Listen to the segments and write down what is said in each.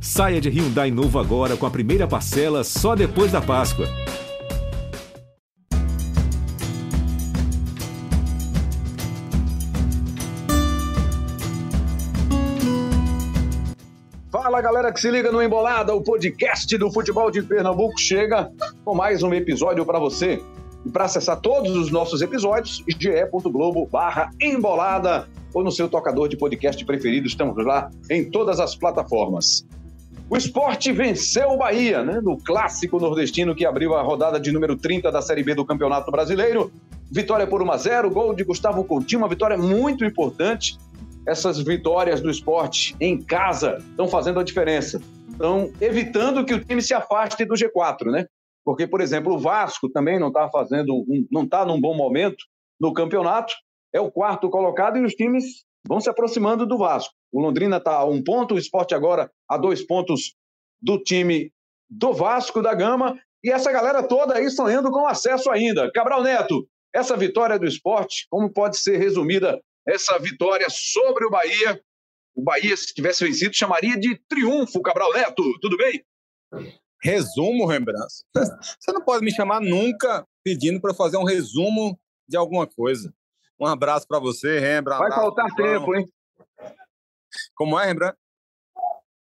Saia de Hyundai novo agora com a primeira parcela só depois da Páscoa. Fala galera que se liga no Embolada, o podcast do futebol de Pernambuco chega com mais um episódio para você. E para acessar todos os nossos episódios, ge.globo barra embolada ou no seu tocador de podcast preferido, estamos lá em todas as plataformas. O esporte venceu o Bahia, né, no clássico nordestino que abriu a rodada de número 30 da Série B do Campeonato Brasileiro. Vitória por 1 a 0 gol de Gustavo Coutinho, uma vitória muito importante. Essas vitórias do esporte em casa estão fazendo a diferença. Estão evitando que o time se afaste do G4, né? Porque, por exemplo, o Vasco também não está fazendo, não está num bom momento no campeonato, é o quarto colocado e os times vão se aproximando do Vasco. O Londrina está a um ponto, o esporte agora a dois pontos do time do Vasco da Gama. E essa galera toda aí sonhando com acesso ainda. Cabral Neto, essa vitória do esporte, como pode ser resumida essa vitória sobre o Bahia? O Bahia, se tivesse vencido, chamaria de triunfo, Cabral Neto. Tudo bem? Resumo, Rembrandt. Você não pode me chamar nunca pedindo para fazer um resumo de alguma coisa. Um abraço para você, Rembrandt. Vai faltar tempo, hein? Como é, Rembrandt?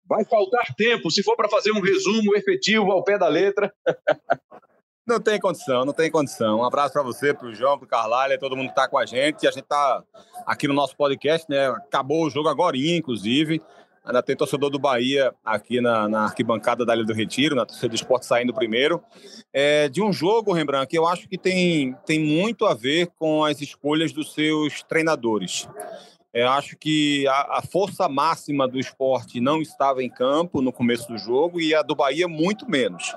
Vai faltar tempo, se for para fazer um resumo efetivo ao pé da letra. Não tem condição, não tem condição. Um abraço para você, para o João, para o Carlalho, todo mundo que está com a gente. A gente está aqui no nosso podcast, né? Acabou o jogo agora, inclusive. Ainda tem torcedor do Bahia aqui na, na arquibancada da Ilha do Retiro, na torcida do esporte saindo primeiro. É, de um jogo, Rembrandt, que eu acho que tem, tem muito a ver com as escolhas dos seus treinadores. É, acho que a, a, força máxima do esporte não estava em campo no começo do jogo e a do Bahia muito menos.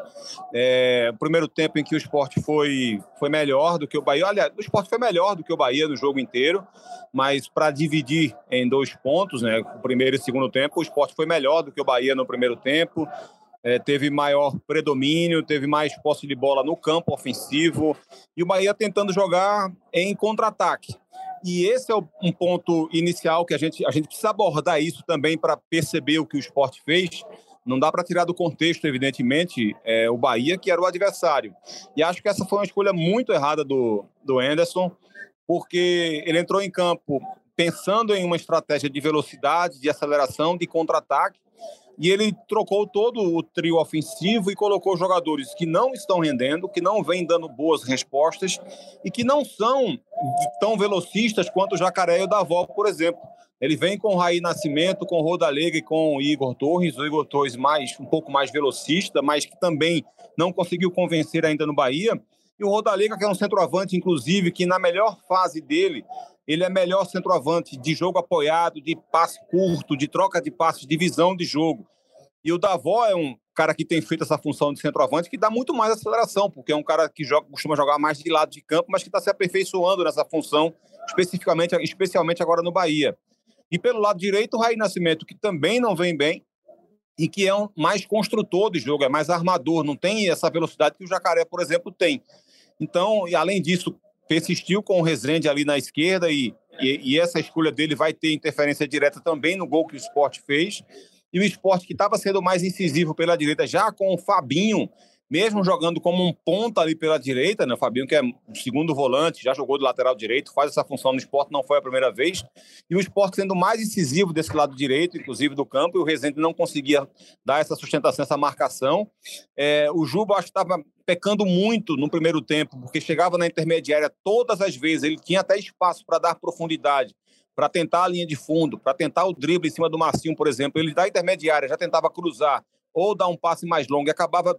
É, primeiro tempo em que o esporte foi, foi melhor do que o Bahia, olha, o esporte foi melhor do que o Bahia no jogo inteiro, mas para dividir em dois pontos, né, o primeiro e o segundo tempo, o esporte foi melhor do que o Bahia no primeiro tempo. É, teve maior predomínio, teve mais posse de bola no campo ofensivo e o Bahia tentando jogar em contra-ataque. E esse é um ponto inicial que a gente, a gente precisa abordar isso também para perceber o que o esporte fez. Não dá para tirar do contexto, evidentemente, é, o Bahia, que era o adversário. E acho que essa foi uma escolha muito errada do, do Anderson, porque ele entrou em campo pensando em uma estratégia de velocidade, de aceleração, de contra-ataque, e ele trocou todo o trio ofensivo e colocou jogadores que não estão rendendo, que não vêm dando boas respostas e que não são tão velocistas quanto o Jacaré e o Davó, por exemplo. Ele vem com o Raí Nascimento, com o Rodalega e com o Igor Torres. O Igor Torres mais, um pouco mais velocista, mas que também não conseguiu convencer ainda no Bahia. E o Rodalega, que é um centroavante, inclusive, que na melhor fase dele ele é melhor centroavante de jogo apoiado, de passe curto, de troca de passes, de visão de jogo. E o Davó é um cara que tem feito essa função de centroavante que dá muito mais aceleração, porque é um cara que joga, costuma jogar mais de lado de campo, mas que está se aperfeiçoando nessa função, especificamente, especialmente agora no Bahia. E pelo lado direito, o Raí Nascimento, que também não vem bem, e que é um mais construtor de jogo, é mais armador, não tem essa velocidade que o Jacaré, por exemplo, tem. Então, e além disso, persistiu com o Rezende ali na esquerda e, e, e, essa escolha dele vai ter interferência direta também no gol que o esporte fez. E o esporte que estava sendo mais incisivo pela direita, já com o Fabinho mesmo jogando como um ponta ali pela direita, né? O Fabinho, que é o segundo volante, já jogou do lateral direito, faz essa função no esporte, não foi a primeira vez. E o esporte sendo mais incisivo desse lado direito, inclusive do campo, e o Rezende não conseguia dar essa sustentação, essa marcação. É, o Juba, acho que estava pecando muito no primeiro tempo, porque chegava na intermediária todas as vezes, ele tinha até espaço para dar profundidade para tentar a linha de fundo, para tentar o drible em cima do Marcinho, por exemplo. Ele da intermediária já tentava cruzar ou dar um passe mais longo e acabava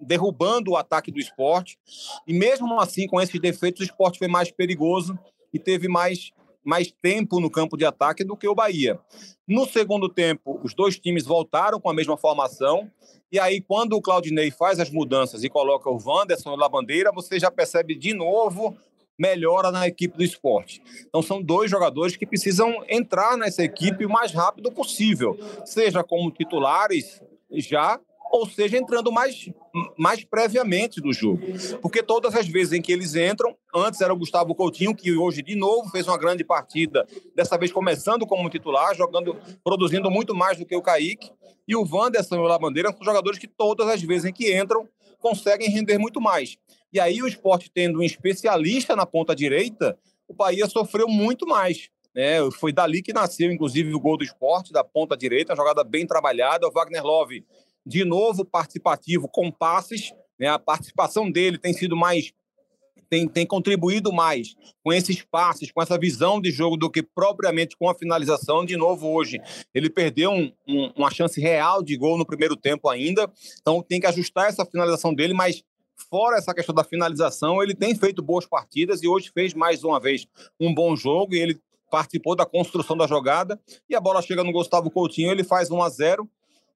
derrubando o ataque do esporte. E mesmo assim, com esses defeitos, o esporte foi mais perigoso e teve mais, mais tempo no campo de ataque do que o Bahia. No segundo tempo, os dois times voltaram com a mesma formação. E aí, quando o Claudinei faz as mudanças e coloca o Wanderson na bandeira, você já percebe de novo melhora na equipe do esporte. Então, são dois jogadores que precisam entrar nessa equipe o mais rápido possível, seja como titulares já ou seja, entrando mais, mais previamente no jogo. Porque todas as vezes em que eles entram, antes era o Gustavo Coutinho, que hoje de novo fez uma grande partida, dessa vez começando como titular, jogando, produzindo muito mais do que o Kaique, e o Wanderson e o Labandeira são jogadores que todas as vezes em que entram, conseguem render muito mais. E aí o esporte tendo um especialista na ponta direita, o Bahia sofreu muito mais. Né? Foi dali que nasceu, inclusive, o gol do esporte, da ponta direita, jogada bem trabalhada. O Wagner Love, de novo, participativo com passes. Né? A participação dele tem sido mais. Tem, tem contribuído mais com esses passes, com essa visão de jogo, do que propriamente com a finalização. De novo, hoje, ele perdeu um, um, uma chance real de gol no primeiro tempo ainda. Então, tem que ajustar essa finalização dele, mas fora essa questão da finalização, ele tem feito boas partidas e hoje fez mais uma vez um bom jogo e ele participou da construção da jogada e a bola chega no Gustavo Coutinho, ele faz 1 a 0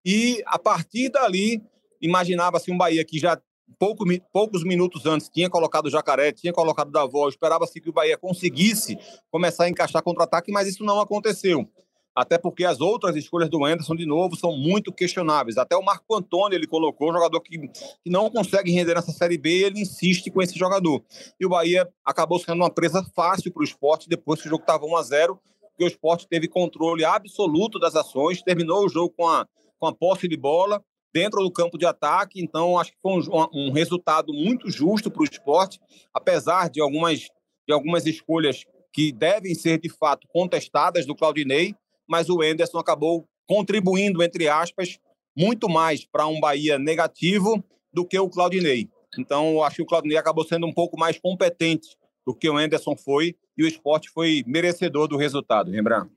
e a partir dali imaginava-se um Bahia que já pouco, poucos minutos antes tinha colocado o Jacaré, tinha colocado o Davó, esperava-se que o Bahia conseguisse começar a encaixar contra-ataque, mas isso não aconteceu até porque as outras escolhas do Anderson, de novo, são muito questionáveis. Até o Marco Antônio ele colocou, um jogador que, que não consegue render nessa Série B, ele insiste com esse jogador. E o Bahia acabou sendo uma presa fácil para o esporte depois que o jogo estava 1 a 0 porque o esporte teve controle absoluto das ações, terminou o jogo com a, com a posse de bola dentro do campo de ataque, então acho que foi um, um resultado muito justo para o esporte, apesar de algumas, de algumas escolhas que devem ser de fato contestadas do Claudinei, mas o Enderson acabou contribuindo, entre aspas, muito mais para um Bahia negativo do que o Claudinei. Então, acho que o Claudinei acabou sendo um pouco mais competente do que o Enderson foi, e o esporte foi merecedor do resultado, Rembrandt.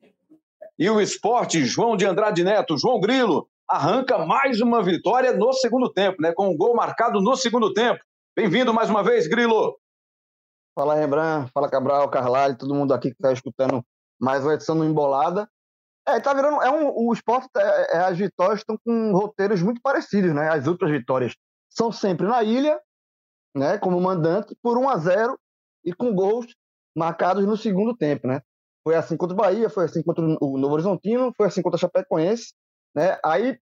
E o esporte, João de Andrade Neto, João Grilo, arranca mais uma vitória no segundo tempo, né? Com um gol marcado no segundo tempo. Bem-vindo mais uma vez, Grilo. Fala, Rembrandt. Fala, Cabral, Carlalho, todo mundo aqui que está escutando mais uma edição do Embolada. É, tá virando. É um, o esporte, é, é, as vitórias estão com roteiros muito parecidos, né? As outras vitórias são sempre na ilha, né? Como mandante, por 1 a 0 e com gols marcados no segundo tempo, né? Foi assim contra o Bahia, foi assim contra o Novo Horizontino, foi assim contra o Chapecoense, né? Aí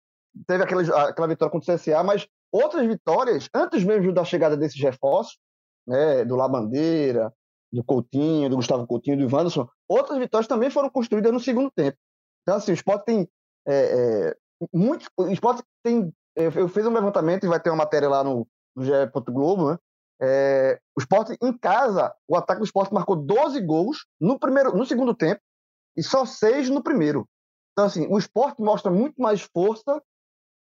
teve aquela, aquela vitória contra o CSA, mas outras vitórias, antes mesmo da chegada desses reforços, né? Do Labandeira, do Coutinho, do Gustavo Coutinho, do Ivanderson, outras vitórias também foram construídas no segundo tempo. Então, assim, o esporte tem é, é, muito. O esporte tem. Eu fiz um levantamento e vai ter uma matéria lá no, no GE. Globo, né? É, o esporte em casa, o ataque do esporte marcou 12 gols no, primeiro, no segundo tempo e só 6 no primeiro. Então, assim, o esporte mostra muito mais força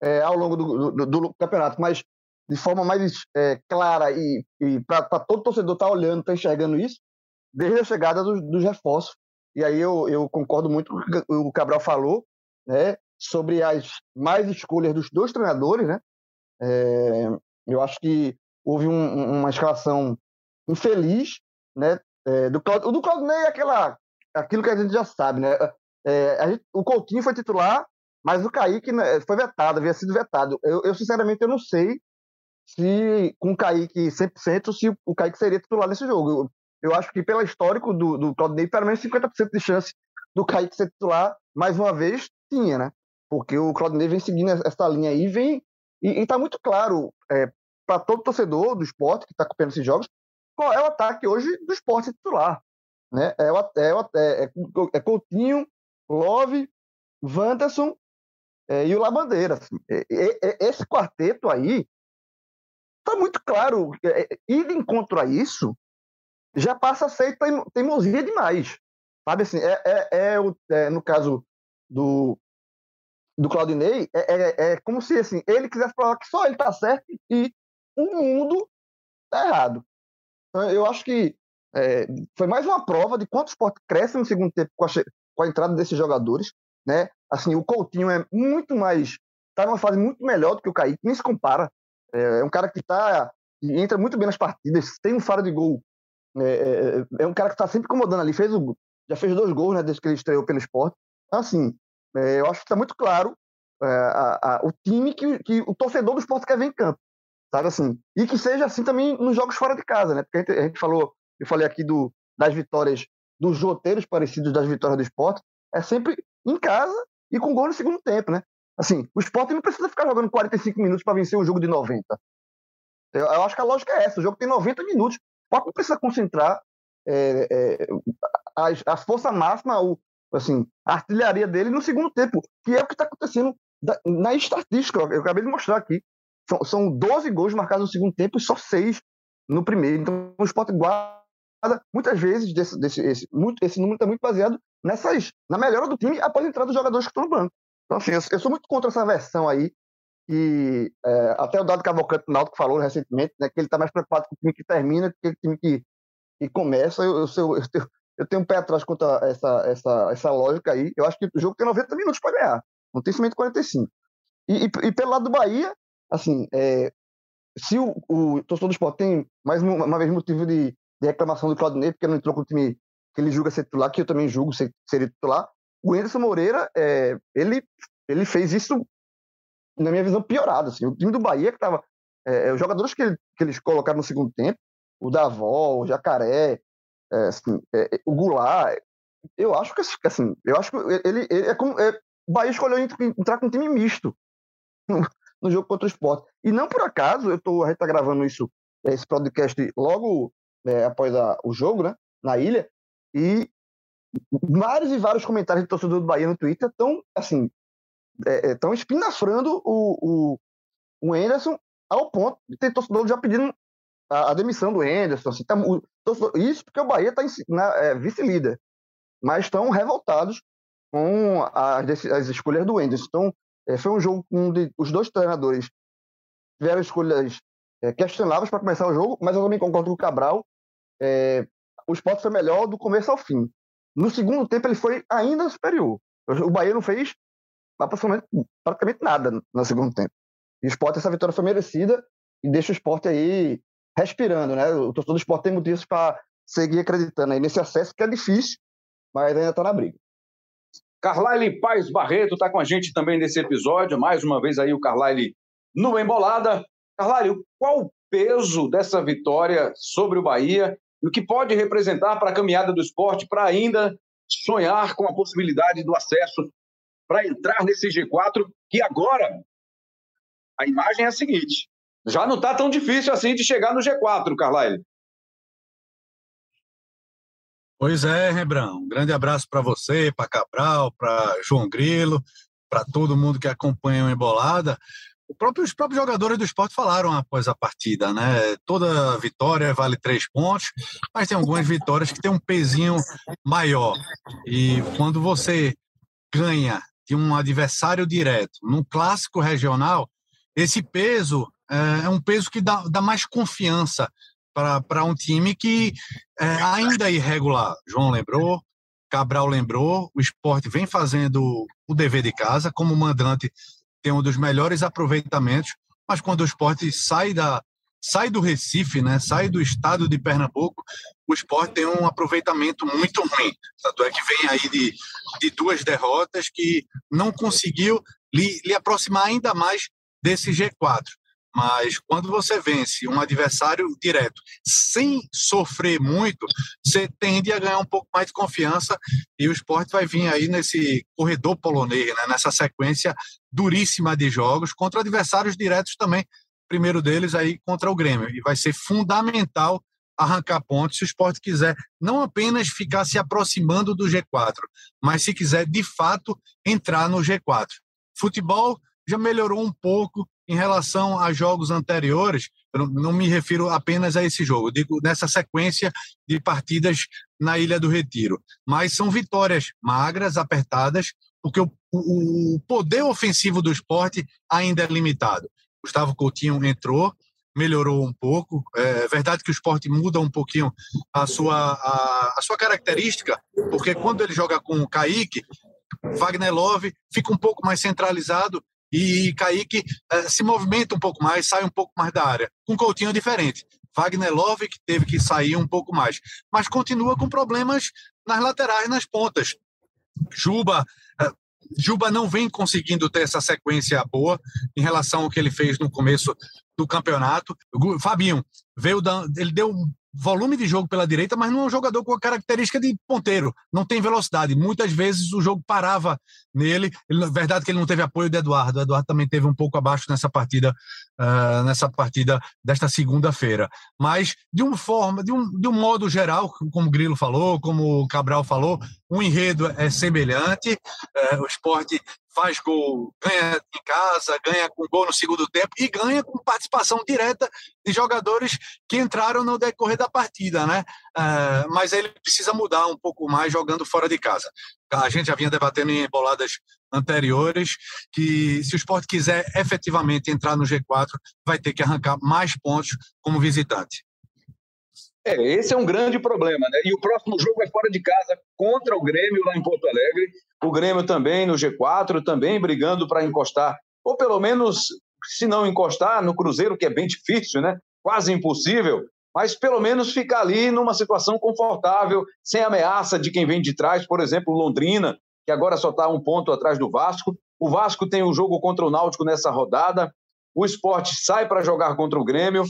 é, ao longo do, do, do, campeonato, mas de forma mais é, clara e, e para todo torcedor estar tá olhando, estar tá enxergando isso, desde a chegada dos, dos reforços e aí eu, eu concordo muito com o que o Cabral falou, né, sobre as mais escolhas dos dois treinadores, né? É, eu acho que houve um, uma escalação infeliz, né? É, do Claudio, o do Claudinei é aquela, aquilo que a gente já sabe, né? É, gente, o Coutinho foi titular, mas o Kaique né, foi vetado, havia sido vetado. Eu, eu, sinceramente, eu não sei se com o Kaique 100%, se o Kaique seria titular nesse jogo eu acho que pelo histórico do, do Claudinei, pelo menos 50% de chance do Kaique ser titular, mais uma vez, tinha, né? Porque o Claudinei vem seguindo essa linha aí, vem e está muito claro é, para todo torcedor do esporte que está acompanhando esses jogos qual é o ataque hoje do esporte titular. Né? É, o, é, o, é, é, é Coutinho, Love, Wanderson é, e o Labandeira. Assim. esse quarteto aí está muito claro. É, ir de encontro a isso já passa a ser teimosia demais. Sabe assim, é, é, é, é no caso do, do Claudinei, é, é, é, como se assim, ele quisesse provar que só ele está certo e o mundo está errado. Eu acho que é, foi mais uma prova de quanto o esporte cresce no segundo tempo com a, com a entrada desses jogadores. Né? Assim, o Coutinho é muito mais. está numa fase muito melhor do que o Kaique, nem se compara. É, é um cara que tá, entra muito bem nas partidas, tem um faro de gol é, é, é, é um cara que está sempre incomodando ali. Fez o, já fez dois gols né, desde que ele estreou pelo esporte. Então, assim, é, eu acho que está muito claro é, a, a, o time que, que o torcedor do esporte quer ver em campo. Sabe assim? E que seja assim também nos jogos fora de casa, né? Porque a gente, a gente falou, eu falei aqui do, das vitórias, dos roteiros parecidos das vitórias do esporte, é sempre em casa e com gol no segundo tempo, né? Assim, o esporte não precisa ficar jogando 45 minutos para vencer um jogo de 90. Eu, eu, acho que a lógica é essa. O jogo tem 90 minutos. O esporte não precisa concentrar é, é, a, a, força máxima, o, assim, a artilharia dele no segundo tempo, que é o que está acontecendo da, na estatística. Eu acabei de mostrar aqui. São, são 12 gols marcados no segundo tempo e só 6 no primeiro. Então, o esporte guarda muitas vezes desse, desse esse, muito, esse número está muito baseado nessas na melhora do time após a entrada dos jogadores que estão no banco. Então, assim, eu, eu sou muito contra essa versão aí e é, até o Dado Cavalcante Náutico falou recentemente né, que ele está mais preocupado com o time que termina que o time que, que começa. Eu, eu, eu, eu, eu tenho um pé atrás contra essa, essa, essa lógica aí. Eu acho que o jogo tem 90 minutos para ganhar, não tem somente 45. E, e, e pelo lado do Bahia, assim, é, se o, o torcedor do esporte tem mais uma, uma vez motivo de, de reclamação do Claudinei, porque não entrou com o time que ele julga ser titular, que eu também julgo ser, ser titular, o Anderson Moreira, é, ele, ele fez isso, na minha visão, piorado. Assim. O time do Bahia, que estava. É, é, os jogadores que, ele, que eles colocaram no segundo tempo, o Davó, o Jacaré, assim, o Goulart, eu acho que assim, eu acho que ele, ele é como. É, o Bahia escolheu entrar com um time misto no, jogo contra o esporte. E não por acaso, eu tô, a gente tá gravando isso, esse podcast logo após a, o jogo, né? Na ilha, e vários e vários comentários de torcedor do Bahia no Twitter estão, assim, estão é, é espinafrando o, o, o Anderson ao ponto de ter torcedor já pedindo a, a demissão do Anderson. Assim, tá, o, torcedor, isso porque o Bahia está é, vice-líder, mas estão revoltados com as, as escolhas do Anderson. Então, é, foi um jogo onde os dois treinadores tiveram escolhas é, questionáveis para começar o jogo, mas eu também concordo com o Cabral. É, o esporte foi melhor do começo ao fim. No segundo tempo, ele foi ainda superior. O Bahia não fez praticamente nada no segundo tempo. E o esporte, essa vitória foi merecida e deixa o esporte aí respirando, né? O torcedor do esporte tem motivos para seguir acreditando aí nesse acesso, que é difícil, mas ainda está na briga. Carlyle Paz Barreto está com a gente também nesse episódio. Mais uma vez aí o Carlyle no Embolada. Carlyle, qual o peso dessa vitória sobre o Bahia e o que pode representar para a caminhada do esporte para ainda sonhar com a possibilidade do acesso para entrar nesse G4, que agora a imagem é a seguinte: já não está tão difícil assim de chegar no G4, Carlyle. Pois é, Rebrão. Um grande abraço para você, para Cabral, para João Grilo, para todo mundo que acompanha o Embolada próprio, os próprios jogadores do esporte falaram após a partida, né? Toda vitória vale três pontos, mas tem algumas vitórias que tem um pezinho maior. E quando você ganha de um adversário direto num clássico regional, esse peso é, é um peso que dá, dá mais confiança para um time que é ainda irregular. João lembrou, Cabral lembrou, o esporte vem fazendo o dever de casa, como mandante tem um dos melhores aproveitamentos, mas quando o esporte sai da sai do Recife, né, sai do estado de Pernambuco, o esporte tem um aproveitamento muito ruim. Tanto é que vem aí de, de duas derrotas que não conseguiu lhe aproximar ainda mais desse G4. Mas quando você vence um adversário direto sem sofrer muito, você tende a ganhar um pouco mais de confiança e o esporte vai vir aí nesse corredor polonês, né? nessa sequência duríssima de jogos contra adversários diretos também. Primeiro deles aí contra o Grêmio. E vai ser fundamental arrancar pontos se o esporte quiser não apenas ficar se aproximando do G4, mas se quiser de fato entrar no G4. Futebol já melhorou um pouco em relação a jogos anteriores, eu não me refiro apenas a esse jogo, digo nessa sequência de partidas na Ilha do Retiro. Mas são vitórias magras, apertadas, porque o, o poder ofensivo do esporte ainda é limitado. Gustavo Coutinho entrou, melhorou um pouco. É verdade que o esporte muda um pouquinho a sua, a, a sua característica, porque quando ele joga com o Kaique, Wagner Love fica um pouco mais centralizado e Kaique uh, se movimenta um pouco mais, sai um pouco mais da área. Com Coutinho é diferente. Wagner Love que teve que sair um pouco mais, mas continua com problemas nas laterais, nas pontas. Juba, uh, Juba não vem conseguindo ter essa sequência boa em relação ao que ele fez no começo do campeonato. Fabinho veio da, ele deu volume de jogo pela direita, mas não é um jogador com a característica de ponteiro, não tem velocidade. Muitas vezes o jogo parava nele. Ele, verdade que ele não teve apoio do Eduardo. O Eduardo também teve um pouco abaixo nessa partida, uh, nessa partida desta segunda-feira. Mas de uma forma, de um, de um modo geral, como o Grilo falou, como o Cabral falou, o enredo é semelhante. Uh, o esporte faz gol, ganha em casa, ganha com gol no segundo tempo e ganha com participação direta de jogadores que entraram no decorrer da partida, né? Uh, mas ele precisa mudar um pouco mais jogando fora de casa. A gente já vinha debatendo em boladas anteriores que se o esporte quiser efetivamente entrar no G4, vai ter que arrancar mais pontos como visitante. É, esse é um grande problema, né? E o próximo jogo é fora de casa contra o Grêmio lá em Porto Alegre. O Grêmio também no G4, também brigando para encostar, ou pelo menos, se não encostar, no Cruzeiro, que é bem difícil, né? Quase impossível, mas pelo menos ficar ali numa situação confortável, sem ameaça de quem vem de trás, por exemplo, Londrina, que agora só está um ponto atrás do Vasco. O Vasco tem o um jogo contra o Náutico nessa rodada. O esporte sai para jogar contra o Grêmio.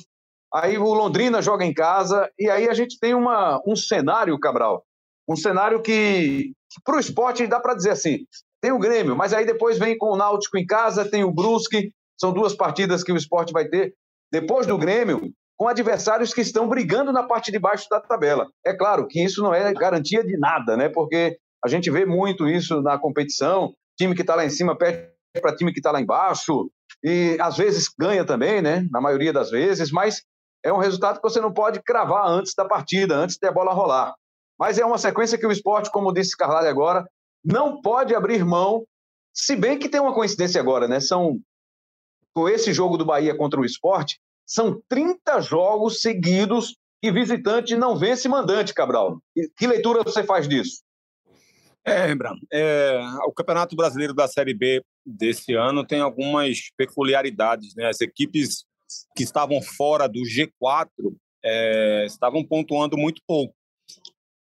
Aí o Londrina joga em casa, e aí a gente tem uma, um cenário, Cabral, um cenário que, que para o esporte dá para dizer assim: tem o Grêmio, mas aí depois vem com o Náutico em casa, tem o Brusque, são duas partidas que o esporte vai ter. Depois do Grêmio, com adversários que estão brigando na parte de baixo da tabela. É claro que isso não é garantia de nada, né? Porque a gente vê muito isso na competição, time que está lá em cima perde para time que está lá embaixo, e às vezes ganha também, né? Na maioria das vezes, mas é um resultado que você não pode cravar antes da partida, antes da bola rolar. Mas é uma sequência que o esporte, como disse Carlalho agora, não pode abrir mão, se bem que tem uma coincidência agora, né? São com esse jogo do Bahia contra o esporte, são 30 jogos seguidos que visitante não vence mandante, Cabral. Que leitura você faz disso? É, Rembrandt, é, o Campeonato Brasileiro da Série B desse ano tem algumas peculiaridades, né? As equipes que estavam fora do G4 é, estavam pontuando muito pouco.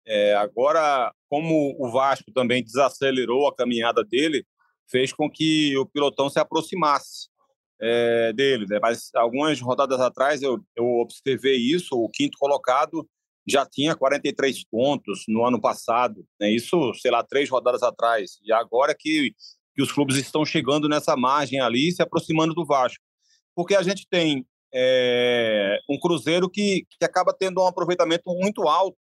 É, agora, como o Vasco também desacelerou a caminhada dele, fez com que o pilotão se aproximasse é, dele. Né? Mas algumas rodadas atrás eu, eu observei isso. O quinto colocado já tinha 43 pontos no ano passado. Né? Isso, sei lá, três rodadas atrás. E agora que, que os clubes estão chegando nessa margem ali, se aproximando do Vasco porque a gente tem é, um Cruzeiro que, que acaba tendo um aproveitamento muito alto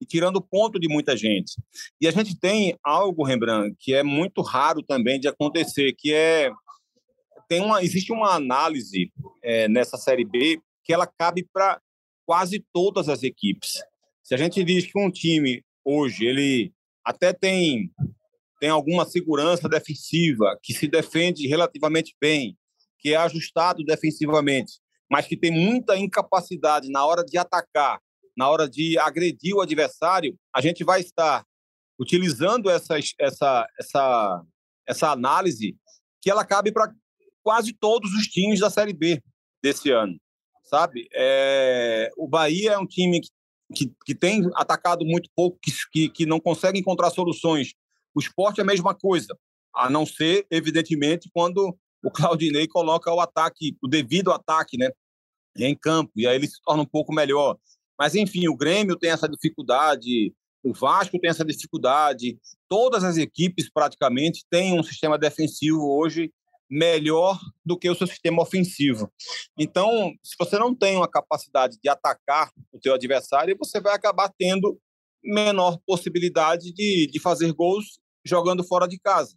e tirando ponto de muita gente. E a gente tem algo, Rembrandt, que é muito raro também de acontecer, que é tem uma existe uma análise é, nessa série B que ela cabe para quase todas as equipes. Se a gente diz que um time hoje ele até tem tem alguma segurança defensiva, que se defende relativamente bem, que é ajustado defensivamente, mas que tem muita incapacidade na hora de atacar, na hora de agredir o adversário, a gente vai estar utilizando essa, essa, essa, essa análise que ela cabe para quase todos os times da Série B desse ano, sabe? É, o Bahia é um time que, que, que tem atacado muito pouco, que, que, não consegue encontrar soluções. O esporte é a mesma coisa, a não ser, evidentemente, quando o Claudinei coloca o ataque, o devido ataque, né, em campo, e aí ele se torna um pouco melhor. Mas, enfim, o Grêmio tem essa dificuldade, o Vasco tem essa dificuldade, todas as equipes praticamente têm um sistema defensivo hoje melhor do que o seu sistema ofensivo. Então, se você não tem uma capacidade de atacar o teu adversário, você vai acabar tendo menor possibilidade de, de fazer gols jogando fora de casa.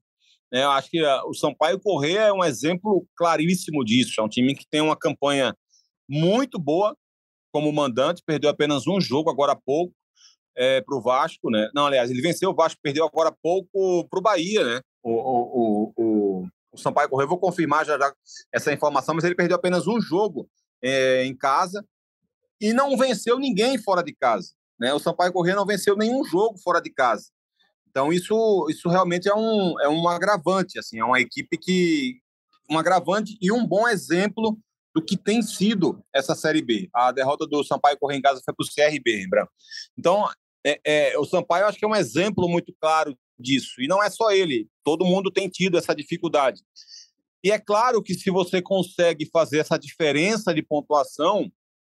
É, eu acho que ah, o Sampaio Corrêa é um exemplo claríssimo disso. É um time que tem uma campanha muito boa como mandante, perdeu apenas um jogo agora há pouco é, para o Vasco, né? Não, aliás, ele venceu o Vasco, perdeu agora há pouco para o Bahia, né? O, o, o, o Sampaio Corrêa, vou confirmar já, já essa informação, mas ele perdeu apenas um jogo é, em casa e não venceu ninguém fora de casa. Né? O Sampaio Corrêa não venceu nenhum jogo fora de casa. Então, isso, isso realmente é um, é um agravante, assim, é uma equipe que. Um agravante e um bom exemplo do que tem sido essa Série B. A derrota do Sampaio Correia em casa foi para o CRB, lembra? Então, é, é, o Sampaio acho que é um exemplo muito claro disso. E não é só ele, todo mundo tem tido essa dificuldade. E é claro que se você consegue fazer essa diferença de pontuação,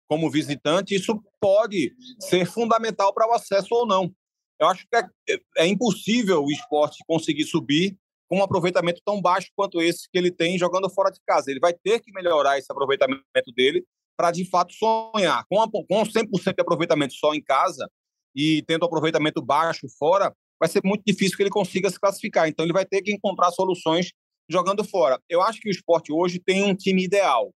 como visitante, isso pode ser fundamental para o acesso ou não. Eu acho que é, é impossível o esporte conseguir subir com um aproveitamento tão baixo quanto esse que ele tem jogando fora de casa. Ele vai ter que melhorar esse aproveitamento dele para, de fato, sonhar. Com, a, com 100% de aproveitamento só em casa e tendo aproveitamento baixo fora, vai ser muito difícil que ele consiga se classificar. Então, ele vai ter que encontrar soluções jogando fora. Eu acho que o esporte hoje tem um time ideal.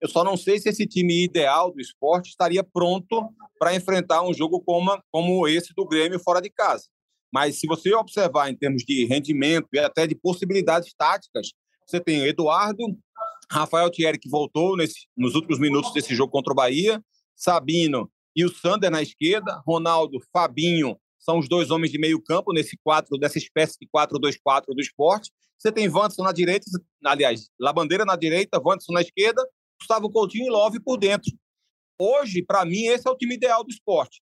Eu só não sei se esse time ideal do esporte estaria pronto para enfrentar um jogo como, como esse do Grêmio fora de casa. Mas se você observar em termos de rendimento e até de possibilidades táticas, você tem o Eduardo, Rafael Thierry, que voltou nesse, nos últimos minutos desse jogo contra o Bahia, Sabino e o Sander na esquerda, Ronaldo, Fabinho, são os dois homens de meio campo nesse quatro, dessa espécie de 4-2-4 do esporte. Você tem Wanderson na direita, aliás, Labandeira na direita, Wanderson na esquerda, Gustavo Coutinho e Love por dentro. Hoje, para mim, esse é o time ideal do esporte.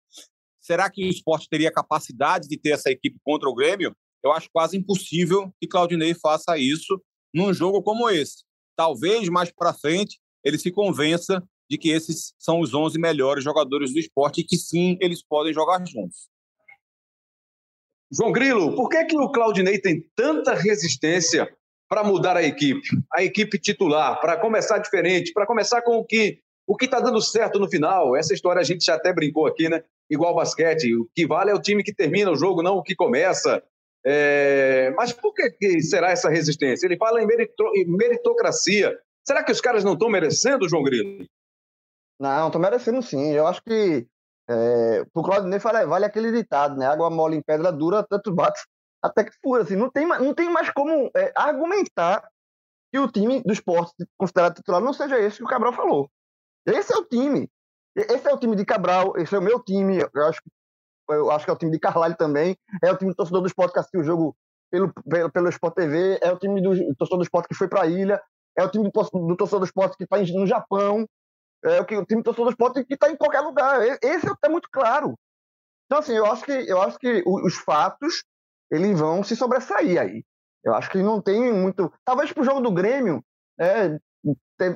Será que o esporte teria capacidade de ter essa equipe contra o Grêmio? Eu acho quase impossível que Claudinei faça isso num jogo como esse. Talvez mais para frente ele se convença de que esses são os 11 melhores jogadores do esporte e que sim, eles podem jogar juntos. João Grilo, por que, que o Claudinei tem tanta resistência para mudar a equipe, a equipe titular, para começar diferente, para começar com o que o que está dando certo no final. Essa história a gente já até brincou aqui, né? Igual basquete, o que vale é o time que termina o jogo, não o que começa. É... Mas por que, será essa resistência? Ele fala em, merito... em meritocracia. Será que os caras não estão merecendo, João Grilo? Não, estão merecendo sim. Eu acho que é, o Claudinei vale, vale aquele ditado, né? Água mole em pedra dura, tanto bate até que fura. Assim, não, tem, não tem mais como é, argumentar que o time do esporte considerado titular não seja esse que o Cabral falou. Esse é o time. Esse é o time de Cabral, esse é o meu time. Eu acho, eu acho que é o time de Carvalho também. É o time do torcedor do esporte que assistiu o jogo pelo, pelo, pelo Sport TV. É o time do torcedor do esporte que foi para a ilha. É o time do, do torcedor do esporte que está no Japão. É o, que, o time do torcedor do esporte que está em qualquer lugar. Esse é, é muito claro. Então, assim, eu acho que, eu acho que os fatos eles vão se sobressair aí. Eu acho que não tem muito. Talvez para o jogo do Grêmio, é,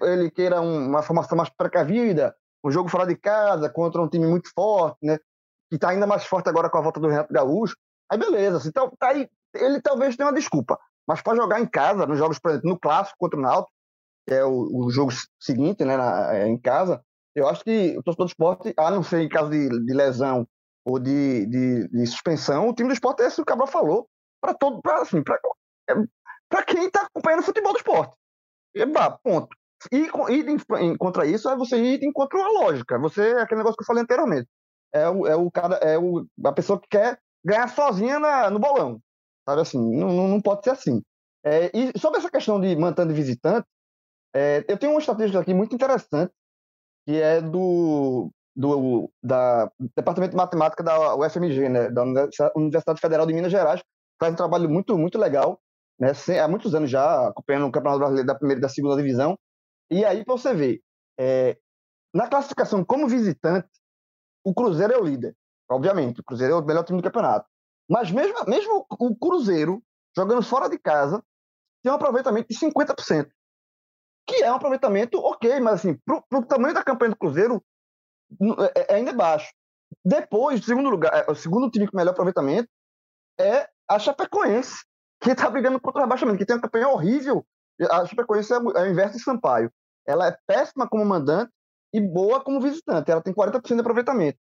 ele queira uma formação mais precavida, um jogo fora de casa, contra um time muito forte, né? Que está ainda mais forte agora com a volta do Renato Gaúcho. Aí beleza, assim, então, tá aí, ele talvez tenha uma desculpa. Mas para jogar em casa, nos jogos, por exemplo, no clássico contra o Náutico, que é o, o jogo seguinte, né, na, é, em casa, eu acho que o torcedor do esporte, a não ser em caso de, de lesão ou de, de, de, suspensão, o time do esporte é esse que o Cabral falou, para todo, para assim, para é, quem está acompanhando o futebol do esporte. E, bah, ponto. E contra isso é você ir contra a lógica. Você é aquele negócio que eu falei anteriormente. É o, é o cara, é o, a pessoa que quer ganhar sozinha na, no bolão. Sabe assim, não, não pode ser assim. É, e sobre essa questão de mantendo visitante, é, eu tenho uma estatística aqui muito interessante, que é do do da Departamento de Matemática da UFMG, né, da Universidade Federal de Minas Gerais, faz um trabalho muito muito legal, né, há muitos anos já acompanhando o Campeonato Brasileiro da primeira e da segunda divisão. E aí você ver, é, na classificação como visitante, o Cruzeiro é o líder, obviamente, o Cruzeiro é o melhor time do campeonato. Mas mesmo mesmo o Cruzeiro jogando fora de casa tem um aproveitamento de 50%. Que é um aproveitamento ok, mas assim, para o tamanho da campanha do Cruzeiro, é, é, ainda é baixo. Depois, o segundo lugar, é, o segundo time com melhor aproveitamento é a Chapecoense, que está brigando contra o rebaixamento, que tem uma campanha horrível. A Chapecoense é, é o inverso de Sampaio. Ela é péssima como mandante e boa como visitante. Ela tem 40% de aproveitamento.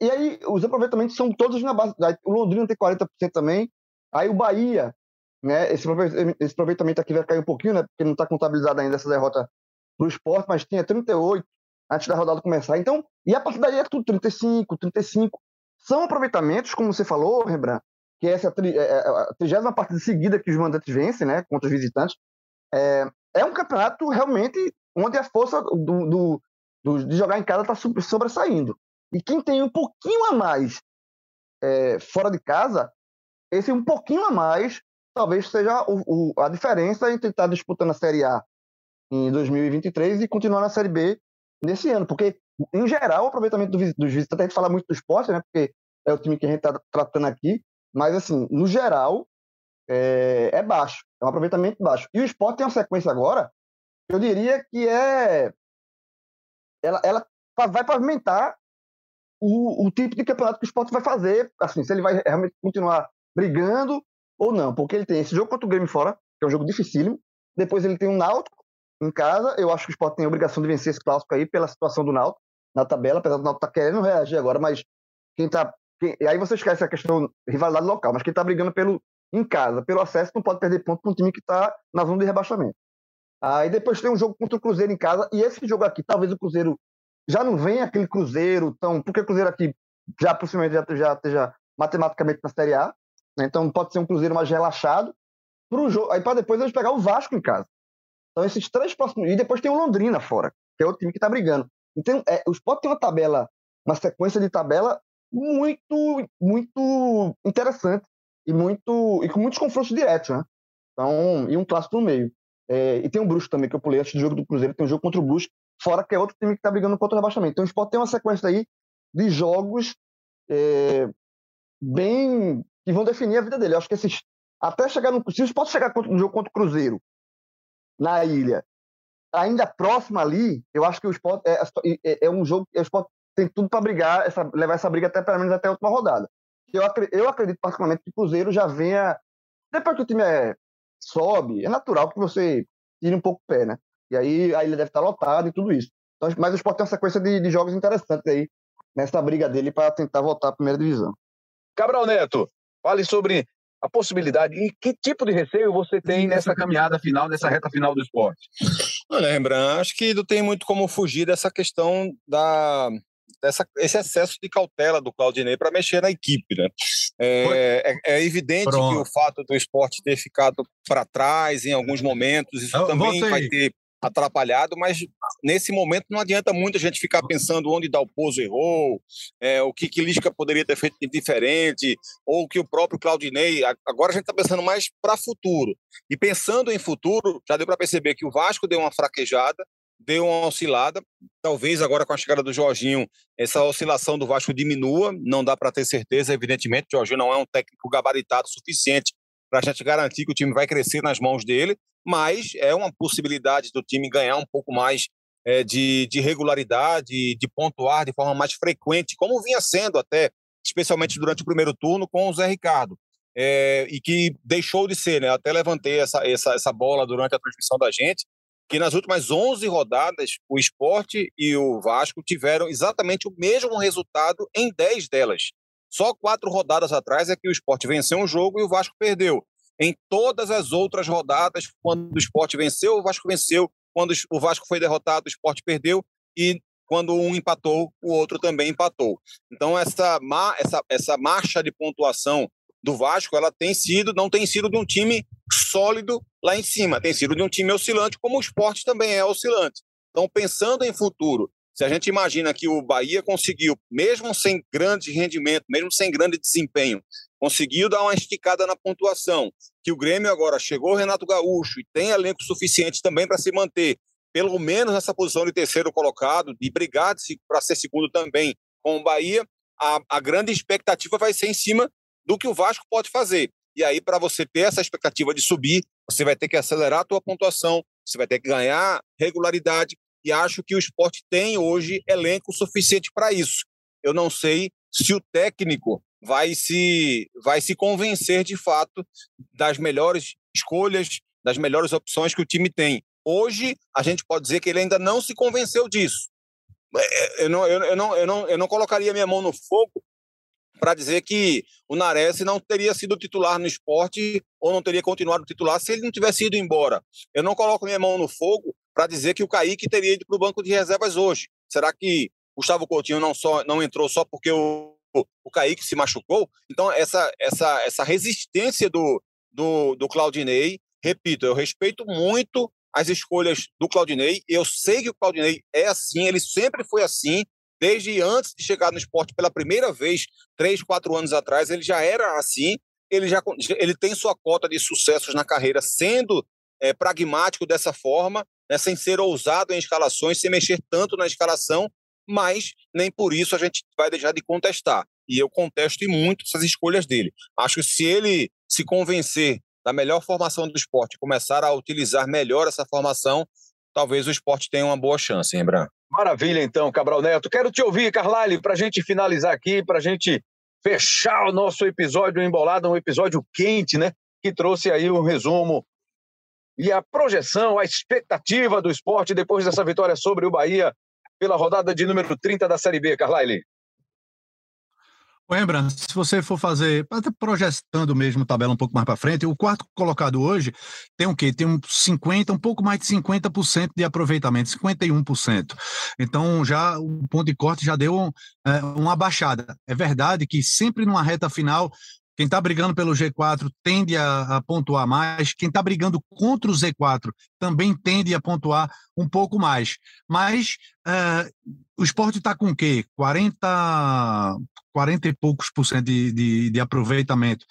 E aí, os aproveitamentos são todos na base. O Londrina tem 40% também. Aí o Bahia, né? Esse, aproveitamento aqui vai cair um pouquinho, né? Porque não está contabilizado ainda essa derrota para o esporte, mas tinha 38 antes da rodada começar. Então, e a partir daí é tudo 35, 35. São aproveitamentos, como você falou, Rembrandt, que essa é, é, é a trigésima partida seguida que os mandantes vencem, né, contra os visitantes. É, é um campeonato realmente onde a força do, do, do de jogar em casa está sobressaindo. E quem tem um pouquinho a mais é, fora de casa, esse um pouquinho a mais talvez seja o, o, a diferença entre estar disputando a Série A em 2023 e continuar na Série B nesse ano, porque, em geral, o aproveitamento do, dos visitantes, a gente fala muito do esporte, né, porque é o time que a gente está tratando aqui, mas, assim, no geral, é, é, baixo, é um aproveitamento baixo. E o esporte tem uma sequência agora, eu diria que é. Ela, ela vai pavimentar o, o tipo de campeonato que o esporte vai fazer, assim, se ele vai realmente continuar brigando ou não, porque ele tem esse jogo contra o Grêmio fora, que é um jogo dificílimo, depois ele tem um Náutico em casa, eu acho que o esporte tem a obrigação de vencer esse clássico aí pela situação do Náutico na tabela, apesar do Náutico estar tá querendo reagir agora, mas quem tá. Quem, aí você esquece a questão rivalidade local, mas quem está brigando pelo, em casa, pelo acesso, não pode perder ponto para um time que está na zona de rebaixamento. Aí depois tem um jogo contra o Cruzeiro em casa, e esse jogo aqui, talvez o Cruzeiro já não venha aquele Cruzeiro tão. Porque o Cruzeiro aqui já possivelmente já, já esteja matematicamente na Série A, né? então pode ser um Cruzeiro mais relaxado. Pro jogo, aí para depois eles pegar o Vasco em casa. Então esses três próximos. E depois tem o Londrina fora, que é outro time que está brigando. Então é, o Sport tem uma tabela, uma sequência de tabela muito, muito interessante e muito e com muitos confrontos diretos, né? Então, e um clássico no meio. É, e tem um Brusco também, que eu pulei antes do jogo do Cruzeiro, tem um jogo contra o Brusco, fora que é outro time que está brigando contra o rebaixamento. Então o Sport tem uma sequência aí de jogos é, bem. que vão definir a vida dele. Eu acho que esses. Até chegar no. Se o Sport chegar no jogo contra o Cruzeiro, na ilha, ainda próximo ali, eu acho que o Sport é, é, é um jogo. O Sport tem tudo para brigar, essa, levar essa briga até pelo menos até a última rodada. Eu, eu acredito particularmente que o Cruzeiro já venha. Depois que o time é, sobe, é natural que você tire um pouco o pé, né? E aí a ilha deve estar lotada e tudo isso. Então, mas o Sport tem uma sequência de, de jogos interessantes aí nessa briga dele para tentar voltar à primeira divisão. Cabral Neto, fale sobre a possibilidade e que tipo de receio você tem nessa caminhada final, nessa reta final do esporte? Olha, Rembrandt, acho que não tem muito como fugir dessa questão da, dessa, esse excesso de cautela do Claudinei para mexer na equipe. Né? É, é, é evidente Pronto. que o fato do esporte ter ficado para trás em alguns momentos, isso Eu também vai ter atrapalhado, mas nesse momento não adianta muito a gente ficar pensando onde Dalpozo errou, é, o que, que Lisca poderia ter feito de diferente, ou que o próprio Claudinei. Agora a gente está pensando mais para futuro. E pensando em futuro, já deu para perceber que o Vasco deu uma fraquejada, deu uma oscilada. Talvez agora com a chegada do Jorginho, essa oscilação do Vasco diminua. Não dá para ter certeza, evidentemente. O Jorginho não é um técnico gabaritado suficiente para a gente garantir que o time vai crescer nas mãos dele, mas é uma possibilidade do time ganhar um pouco mais é, de, de regularidade, de pontuar de forma mais frequente, como vinha sendo até, especialmente durante o primeiro turno com o Zé Ricardo. É, e que deixou de ser, né? Até levantei essa, essa, essa bola durante a transmissão da gente, que nas últimas 11 rodadas, o esporte e o Vasco tiveram exatamente o mesmo resultado em 10 delas. Só quatro rodadas atrás é que o esporte venceu um jogo e o Vasco perdeu. Em todas as outras rodadas, quando o esporte venceu, o Vasco venceu. Quando o Vasco foi derrotado, o esporte perdeu. E quando um empatou, o outro também empatou. Então, essa, essa, essa marcha de pontuação do Vasco, ela tem sido, não tem sido de um time sólido lá em cima, tem sido de um time oscilante, como o esporte também é oscilante. Então, pensando em futuro, se a gente imagina que o Bahia conseguiu, mesmo sem grande rendimento, mesmo sem grande desempenho, conseguiu dar uma esticada na pontuação, que o Grêmio agora chegou o Renato Gaúcho e tem elenco suficiente também para se manter, pelo menos nessa posição de terceiro colocado, de brigar para ser segundo também com o Bahia, a, a grande expectativa vai ser em cima do que o Vasco pode fazer. E aí, para você ter essa expectativa de subir, você vai ter que acelerar a tua pontuação, você vai ter que ganhar regularidade, e acho que o esporte tem hoje elenco suficiente para isso. Eu não sei se o técnico vai se, vai se convencer de fato das melhores escolhas, das melhores opções que o time tem. Hoje, a gente pode dizer que ele ainda não se convenceu disso. É, eu não, eu, eu não, eu não, eu não colocaria minha mão no fogo para dizer que o Nares não teria sido titular no esporte ou não teria continuado titular se ele não tivesse ido embora. Eu não coloco minha mão no fogo para dizer que o Kaique teria ido para o banco de reservas hoje. Será que Gustavo Coutinho não, só, não entrou só porque o, o Kaique se machucou? Então, essa, essa, essa resistência do, do, do Claudinei, repito, eu respeito muito as escolhas do Claudinei. Eu sei que o Claudinei é assim, ele sempre foi assim, desde antes de chegar no esporte pela primeira vez, três, quatro anos atrás, ele já era assim. Ele já ele tem sua cota de sucessos na carreira sendo é, pragmático dessa forma né, sem ser ousado em escalações, sem mexer tanto na escalação, mas nem por isso a gente vai deixar de contestar. E eu contesto e muito essas escolhas dele. Acho que se ele se convencer da melhor formação do esporte, começar a utilizar melhor essa formação, talvez o esporte tenha uma boa chance, Bran? Maravilha, então, Cabral Neto. Quero te ouvir, Carlyle, para a gente finalizar aqui, para a gente fechar o nosso episódio embolado, um episódio quente, né? Que trouxe aí um resumo e a projeção, a expectativa do esporte depois dessa vitória sobre o Bahia pela rodada de número 30 da Série B, Carlyle. Lembra, se você for fazer, até projetando mesmo tabela um pouco mais para frente, o quarto colocado hoje tem o quê? Tem um 50, um pouco mais de 50% de aproveitamento, 51%. Então já o ponto de corte já deu é, uma baixada. É verdade que sempre numa reta final quem está brigando pelo G4 tende a, a pontuar mais. Quem está brigando contra o Z4 também tende a pontuar um pouco mais. Mas uh, o esporte está com o quê? 40, 40 e poucos por cento de, de, de aproveitamento.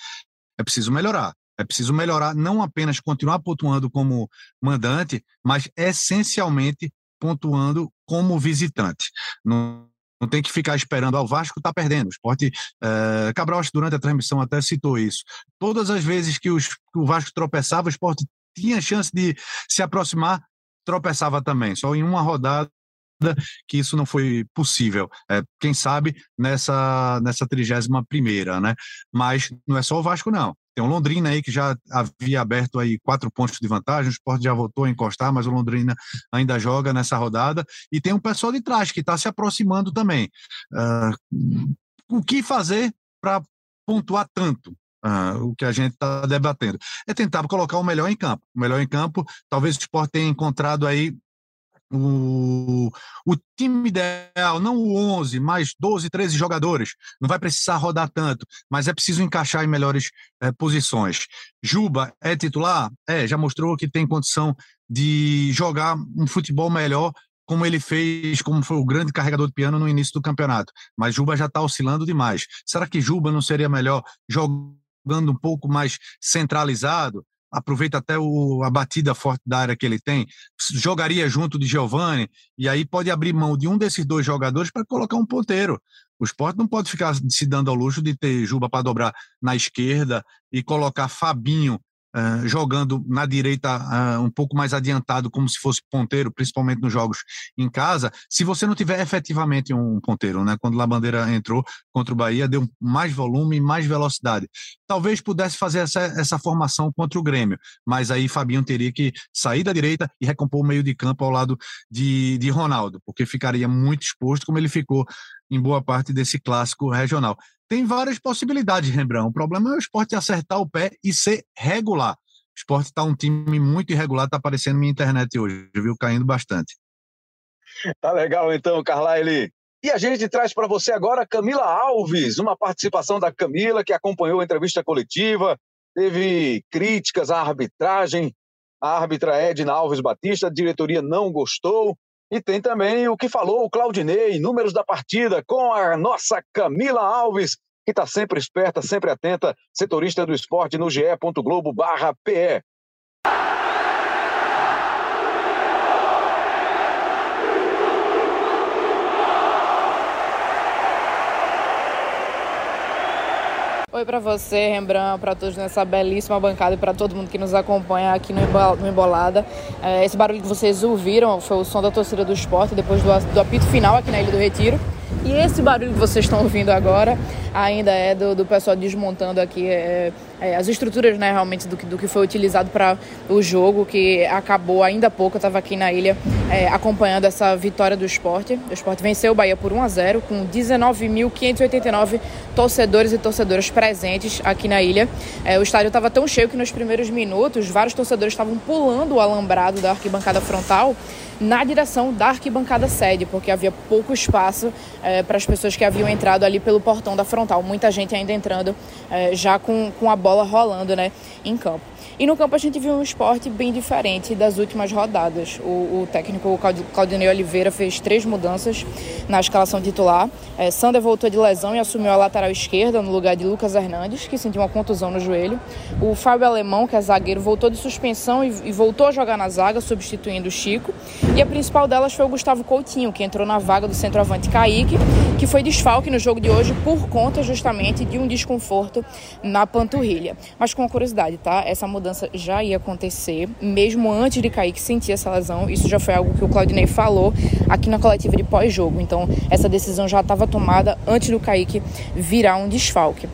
É preciso melhorar. É preciso melhorar, não apenas continuar pontuando como mandante, mas essencialmente pontuando como visitante. Não, não tem que ficar esperando, ah, o Vasco está perdendo. O esporte. Uh, Cabral, durante a transmissão, até citou isso. Todas as vezes que, os, que o Vasco tropeçava, o esporte tinha chance de se aproximar, tropeçava também. Só em uma rodada que isso não foi possível. É, quem sabe nessa nessa trigésima primeira, né? Mas não é só o Vasco não. Tem o Londrina aí que já havia aberto aí quatro pontos de vantagem, o Sport já voltou a encostar, mas o Londrina ainda joga nessa rodada. E tem um pessoal de trás que está se aproximando também. Uh, o que fazer para pontuar tanto? Uh, o que a gente está debatendo. É tentar colocar o melhor em campo. O melhor em campo, talvez o Sport tenha encontrado aí o, o time ideal, não o 11, mas 12, 13 jogadores. Não vai precisar rodar tanto, mas é preciso encaixar em melhores é, posições. Juba é titular? É, já mostrou que tem condição de jogar um futebol melhor, como ele fez, como foi o grande carregador de piano no início do campeonato. Mas Juba já está oscilando demais. Será que Juba não seria melhor jogando um pouco mais centralizado? Aproveita até o, a batida forte da área que ele tem, jogaria junto de Giovani, e aí pode abrir mão de um desses dois jogadores para colocar um ponteiro. O esporte não pode ficar se dando ao luxo de ter Juba para dobrar na esquerda e colocar Fabinho uh, jogando na direita uh, um pouco mais adiantado, como se fosse ponteiro, principalmente nos jogos em casa, se você não tiver efetivamente um ponteiro, né? Quando a bandeira entrou contra o Bahia, deu mais volume e mais velocidade. Talvez pudesse fazer essa, essa formação contra o Grêmio, mas aí Fabinho teria que sair da direita e recompor o meio de campo ao lado de, de Ronaldo, porque ficaria muito exposto, como ele ficou em boa parte desse clássico regional tem várias possibilidades, Rembrão. O problema é o esporte acertar o pé e ser regular. O esporte está um time muito irregular, está aparecendo na minha internet hoje, viu? Caindo bastante. Tá legal então, Carlyle. E a gente traz para você agora Camila Alves, uma participação da Camila que acompanhou a entrevista coletiva, teve críticas à arbitragem. A árbitra Edna Alves Batista, a diretoria não gostou. E tem também o que falou o Claudinei, números da partida, com a nossa Camila Alves, que está sempre esperta, sempre atenta, setorista do esporte no ge.globo/pe. Oi para você, Rembrandt, para todos nessa belíssima bancada e para todo mundo que nos acompanha aqui no Embolada. É, esse barulho que vocês ouviram foi o som da torcida do esporte depois do, apito final aqui na Ilha do Retiro. E esse barulho que vocês estão ouvindo agora ainda é do, do pessoal desmontando aqui é, é, as estruturas, né, realmente, do que, do que foi utilizado para o jogo, que acabou ainda há pouco. Eu estava aqui na ilha é, acompanhando essa vitória do esporte. O esporte venceu o Bahia por 1 a 0 com 19.589 torcedores e torcedoras presentes aqui na ilha. É, o estádio estava tão cheio que nos primeiros minutos vários torcedores estavam pulando o alambrado da arquibancada frontal na direção da arquibancada sede, porque havia pouco espaço é, para as pessoas que haviam entrado ali pelo portão da frontal. Muita gente ainda entrando é, já com, com a bola rolando né, em campo. E no campo a gente viu um esporte bem diferente das últimas rodadas. O, o técnico Claudinei Oliveira fez três mudanças na escalação titular. É, Sander voltou de lesão e assumiu a lateral esquerda no lugar de Lucas Hernandes, que sentiu uma contusão no joelho. O Fábio Alemão, que é zagueiro, voltou de suspensão e, e voltou a jogar na zaga, substituindo o Chico. E a principal delas foi o Gustavo Coutinho, que entrou na vaga do centroavante Kaique que foi desfalque no jogo de hoje por conta justamente de um desconforto na panturrilha. Mas com curiosidade, tá? Essa mudança já ia acontecer, mesmo antes de Kaique sentir essa lesão. Isso já foi algo que o Claudinei falou aqui na coletiva de pós-jogo. Então, essa decisão já estava tomada antes do Kaique virar um desfalque.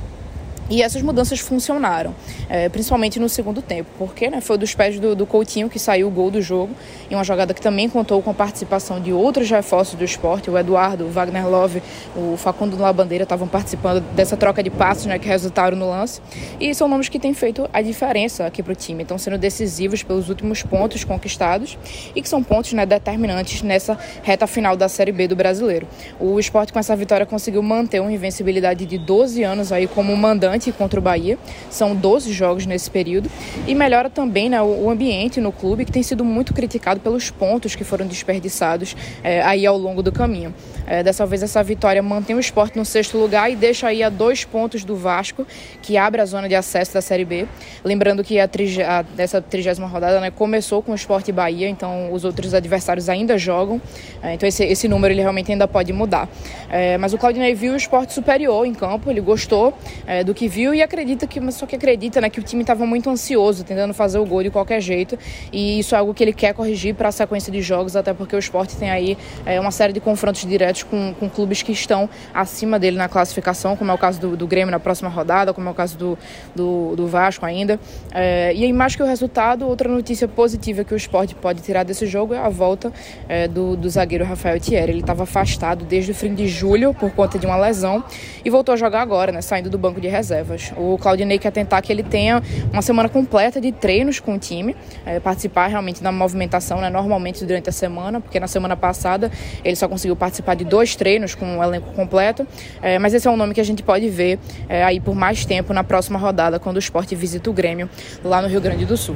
E essas mudanças funcionaram, é, principalmente no segundo tempo, porque né, foi dos pés do, do, Coutinho que saiu o gol do jogo, em uma jogada que também contou com a participação de outros reforços do esporte, o Eduardo, o Wagner Love, o Facundo Labandeira estavam participando dessa troca de passos né, que resultaram no lance, e são nomes que têm feito a diferença aqui para o time, estão sendo decisivos pelos últimos pontos conquistados e que são pontos né, determinantes nessa reta final da Série B do Brasileiro. O esporte com essa vitória conseguiu manter uma invencibilidade de 12 anos aí como mandante contra o Bahia. São 12 jogos nesse período. E melhora também né, o ambiente no clube, que tem sido muito criticado pelos pontos que foram desperdiçados é, aí ao longo do caminho. É, dessa vez, essa vitória mantém o esporte no sexto lugar e deixa aí a dois pontos do Vasco, que abre a zona de acesso da Série B. Lembrando que a, a dessa trigésima rodada né, começou com o Esporte Bahia, então os outros adversários ainda jogam. É, então esse, esse número ele realmente ainda pode mudar. É, mas o Claudinei viu o esporte superior em campo, ele gostou é, do que viu e acredita que, mas só que acredita né, que o time estava muito ansioso, tentando fazer o gol de qualquer jeito. E isso é algo que ele quer corrigir para a sequência de jogos, até porque o esporte tem aí é, uma série de confrontos diretos com, com clubes que estão acima dele na classificação, como é o caso do, do Grêmio na próxima rodada, como é o caso do, do, do Vasco ainda. É, e aí, mais que o resultado, outra notícia positiva que o esporte pode tirar desse jogo é a volta é, do, do zagueiro Rafael Thierry. Ele estava afastado desde o fim de julho por conta de uma lesão e voltou a jogar agora, né, saindo do banco de reserva reservas. O Claudinei quer tentar que ele tenha uma semana completa de treinos com o time, é, participar realmente da movimentação, né, normalmente durante a semana, porque na semana passada ele só conseguiu participar de dois treinos com o elenco completo, é, mas esse é um nome que a gente pode ver é, aí por mais tempo na próxima rodada, quando o esporte visita o Grêmio lá no Rio Grande do Sul.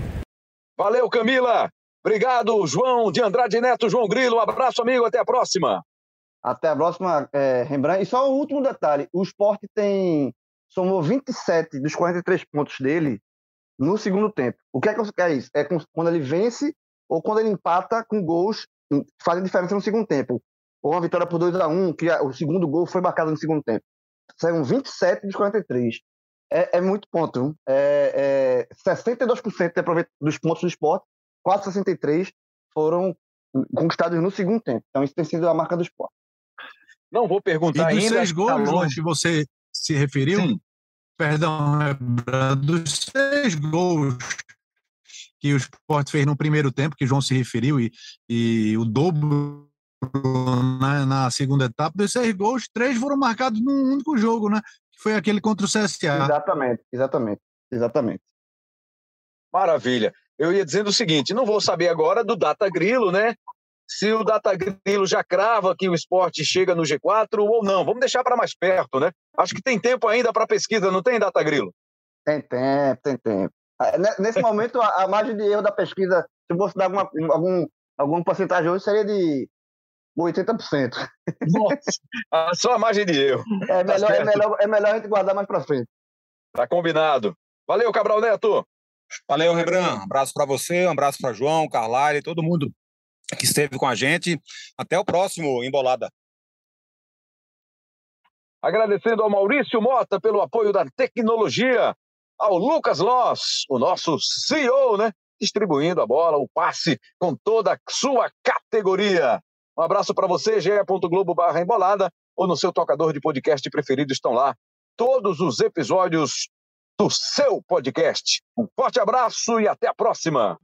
Valeu, Camila! Obrigado, João de Andrade Neto, João Grilo. Um abraço, amigo. Até a próxima. Até a próxima, é, Rembrandt. E só um último detalhe: o esporte tem somou 27 dos 43 pontos dele no segundo tempo. O que é, que é isso? É quando ele vence ou quando ele empata com gols que fazem diferença no segundo tempo. Ou uma vitória por 2 a 1 que o segundo gol foi marcado no segundo tempo. São 27 dos 43. É, é muito ponto. É, é 62% dos pontos do esporte, 4,63 foram conquistados no segundo tempo. Então, isso tem sido a marca do esporte. Não vou perguntar e dos ainda. Seis gols, João, que você se referiu, Sim. perdão, dos seis gols que o Sport fez no primeiro tempo, que o João se referiu, e, e o dobro na, na, segunda etapa, dos seis gols, três foram marcados num único jogo, né? Que foi aquele contra o CSA. Exatamente, exatamente, exatamente. Maravilha. Eu ia dizendo o seguinte: não vou saber agora do Data Grilo, né? Se o Datagrilo já crava que o esporte chega no G4 ou não. Vamos deixar para mais perto, né? Acho que tem tempo ainda para pesquisa, não tem, Datagrilo? Tem tempo, tem tempo. Ah, nesse momento, a margem de erro da pesquisa, se fosse dar alguma, algum, alguma porcentagem hoje, seria de 80%. Nossa, só a margem de erro. É melhor, tá é melhor, é melhor a gente guardar mais para frente. Tá combinado. Valeu, Cabral Neto. Valeu, Rebran. Um abraço para você, um abraço para João, Carlyle, todo mundo que esteve com a gente. Até o próximo Embolada. Agradecendo ao Maurício Mota pelo apoio da tecnologia, ao Lucas Loss, o nosso CEO, né? Distribuindo a bola, o passe com toda a sua categoria. Um abraço para você, ge.globo barra embolada, ou no seu tocador de podcast preferido estão lá todos os episódios do seu podcast. Um forte abraço e até a próxima!